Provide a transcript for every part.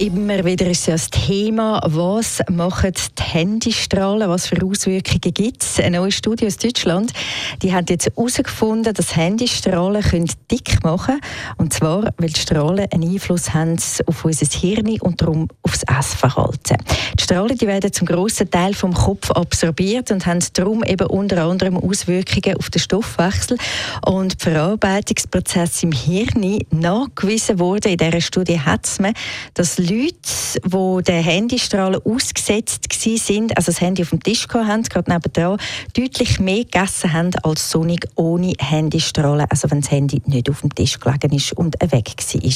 immer wieder ist ja das Thema, was machen die Handystrahlen, was für Auswirkungen gibt es? Eine neue Studie aus Deutschland, die hat jetzt herausgefunden, dass Handystrahlen können dick machen können. Und zwar, weil die Strahlen einen Einfluss haben auf unser Hirn und darum auf das Essverhalten. Die Strahlen die werden zum grossen Teil vom Kopf absorbiert und haben darum eben unter anderem Auswirkungen auf den Stoffwechsel und die Verarbeitungsprozesse im Hirn nachgewiesen wurde. In dieser Studie hat es man, dass Leute, die den Handystrahlen ausgesetzt sind, also das Handy auf dem Tisch hatten, gerade nebenan, deutlich mehr gegessen haben als sonnig ohne Handystrahlen, also wenn das Handy nicht auf dem Tisch gelegen ist und weg war.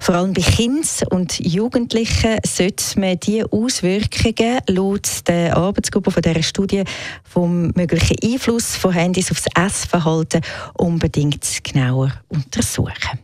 Vor allem bei Kindern und Jugendlichen sollte man diese Auswirkungen laut der Arbeitsgruppe von dieser Studie vom möglichen Einfluss von Handys auf das Essverhalten unbedingt genauer untersuchen.